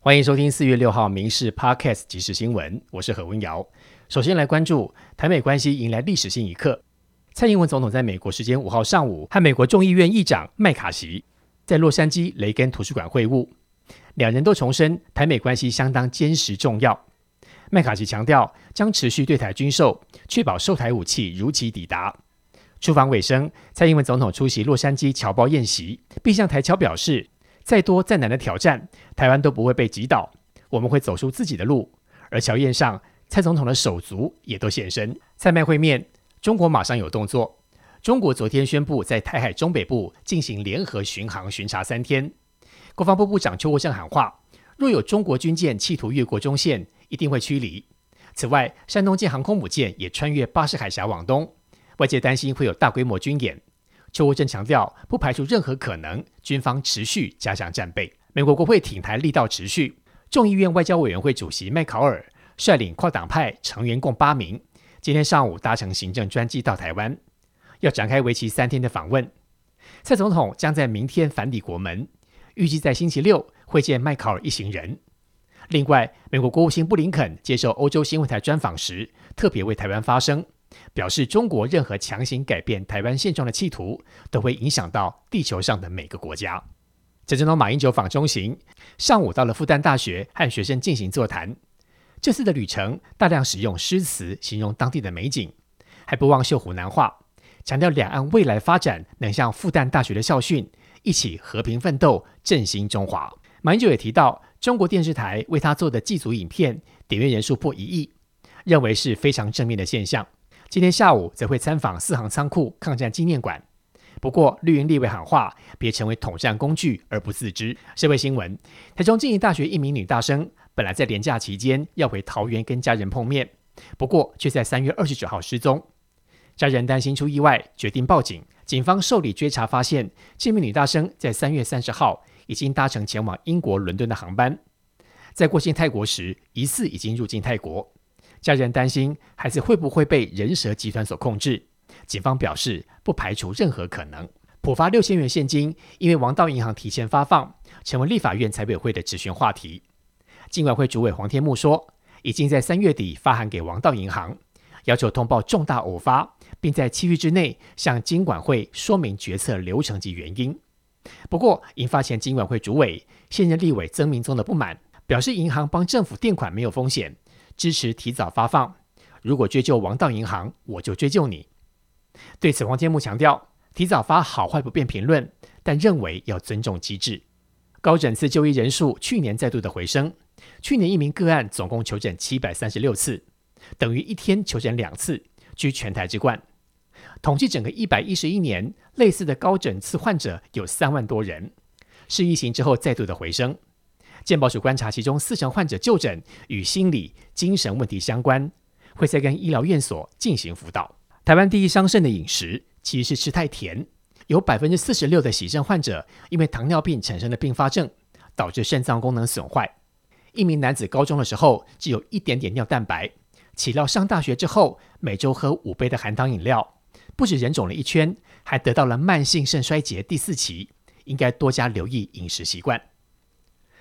欢迎收听四月六号《民事 Podcast》即时新闻，我是何文瑶。首先来关注台美关系迎来历史性一刻。蔡英文总统在美国时间五号上午和美国众议院议长麦卡锡在洛杉矶雷根图书馆会晤，两人都重申台美关系相当坚实重要。麦卡锡强调将持续对台军售，确保售台武器如期抵达。出访尾声，蔡英文总统出席洛杉矶侨胞宴席，并向台侨表示。再多再难的挑战，台湾都不会被击倒，我们会走出自己的路。而乔宴上，蔡总统的手足也都现身。蔡麦会面，中国马上有动作。中国昨天宣布在台海中北部进行联合巡航巡查三天。国防部部长邱国正喊话：若有中国军舰企图越过中线，一定会驱离。此外，山东舰航空母舰也穿越巴士海峡往东，外界担心会有大规模军演。邱国正强调，不排除任何可能，军方持续加强战备。美国国会挺台力道持续，众议院外交委员会主席麦考尔率领跨党派成员共八名，今天上午搭乘行政专机到台湾，要展开为期三天的访问。蔡总统将在明天返抵国门，预计在星期六会见麦考尔一行人。另外，美国国务卿布林肯接受欧洲新闻台专访时，特别为台湾发声。表示，中国任何强行改变台湾现状的企图，都会影响到地球上的每个国家。这总统马英九访中行，上午到了复旦大学和学生进行座谈。这次的旅程大量使用诗词形容当地的美景，还不忘秀湖南话，强调两岸未来发展能像复旦大学的校训，一起和平奋斗，振兴中华。马英九也提到，中国电视台为他做的祭祖影片点阅人数破一亿，认为是非常正面的现象。今天下午则会参访四行仓库抗战纪念馆。不过绿营立委喊话，别成为统战工具而不自知。社会新闻：台中经营大学一名女大生，本来在连假期间要回桃园跟家人碰面，不过却在三月二十九号失踪。家人担心出意外，决定报警。警方受理追查，发现这名女大生在三月三十号已经搭乘前往英国伦敦的航班，在过境泰国时疑似已经入境泰国。家人担心孩子会不会被人蛇集团所控制，警方表示不排除任何可能。普发六千元现金，因为王道银行提前发放，成为立法院财委会的质询话题。金管会主委黄天木说，已经在三月底发函给王道银行，要求通报重大偶发，并在七日之内向金管会说明决策流程及原因。不过，引发前金管会主委现任立委曾明宗的不满，表示银行帮政府垫款没有风险。支持提早发放。如果追究王道银行，我就追究你。对此，黄天木强调，提早发好坏不便评论，但认为要尊重机制。高诊次就医人数去年再度的回升，去年一名个案总共求诊七百三十六次，等于一天求诊两次，居全台之冠。统计整个一百一十一年，类似的高诊次患者有三万多人，是疫情之后再度的回升。健保署观察，其中四成患者就诊与心理、精神问题相关，会再跟医疗院所进行辅导。台湾第一伤肾的饮食其实是吃太甜，有百分之四十六的洗肾患者因为糖尿病产生的并发症，导致肾脏功能损坏。一名男子高中的时候只有一点点尿蛋白，岂料上大学之后每周喝五杯的含糖饮料，不止人肿了一圈，还得到了慢性肾衰竭第四期，应该多加留意饮食习惯。